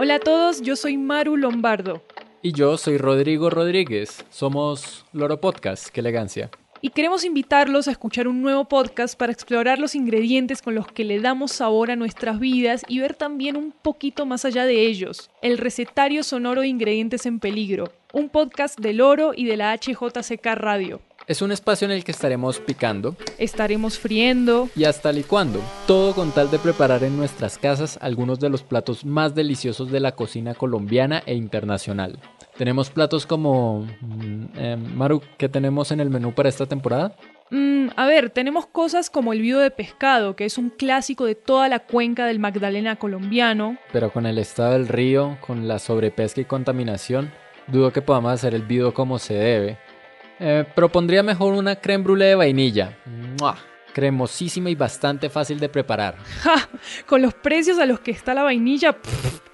Hola a todos, yo soy Maru Lombardo. Y yo soy Rodrigo Rodríguez. Somos Loro Podcast. ¡Qué elegancia! Y queremos invitarlos a escuchar un nuevo podcast para explorar los ingredientes con los que le damos sabor a nuestras vidas y ver también un poquito más allá de ellos. El recetario sonoro de ingredientes en peligro. Un podcast del Oro y de la HJCK Radio. Es un espacio en el que estaremos picando, Estaremos friendo, y hasta licuando, todo con tal de preparar en nuestras casas algunos de los platos más deliciosos de la cocina colombiana e internacional. Tenemos platos como... mm, eh, Maru, ¿qué tenemos en el menú para esta temporada? Mm, a ver, tenemos cosas como el vido de pescado, que es un clásico de toda la cuenca del Magdalena colombiano. Pero con el estado del río, con la sobrepesca y contaminación, dudo que podamos hacer el vido como se debe. Eh, propondría mejor una creme brûlée de vainilla. Cremosísima y bastante fácil de preparar. ¡Ja! Con los precios a los que está la vainilla,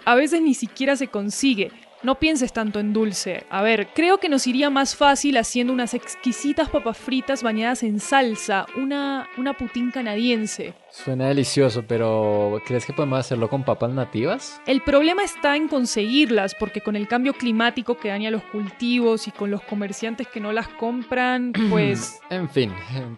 a veces ni siquiera se consigue. No pienses tanto en dulce. A ver, creo que nos iría más fácil haciendo unas exquisitas papas fritas bañadas en salsa, una, una putín canadiense. Suena delicioso, pero ¿crees que podemos hacerlo con papas nativas? El problema está en conseguirlas, porque con el cambio climático que daña los cultivos y con los comerciantes que no las compran, pues... En fin,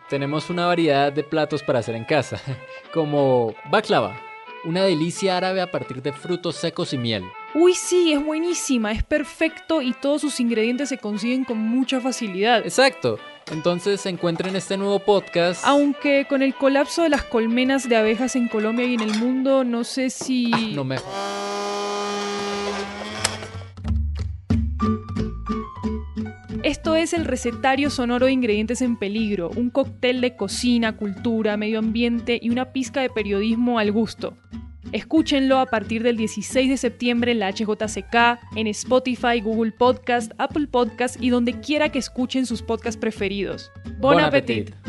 tenemos una variedad de platos para hacer en casa, como baklava, una delicia árabe a partir de frutos secos y miel. Uy, sí, es buenísima, es perfecto y todos sus ingredientes se consiguen con mucha facilidad. Exacto. Entonces encuentren este nuevo podcast. Aunque con el colapso de las colmenas de abejas en Colombia y en el mundo, no sé si... No me... Esto es el recetario sonoro de ingredientes en peligro, un cóctel de cocina, cultura, medio ambiente y una pizca de periodismo al gusto. Escúchenlo a partir del 16 de septiembre en la HJCK, en Spotify, Google Podcast, Apple Podcast y donde quiera que escuchen sus podcasts preferidos. Bon, Bon appetit. appetit.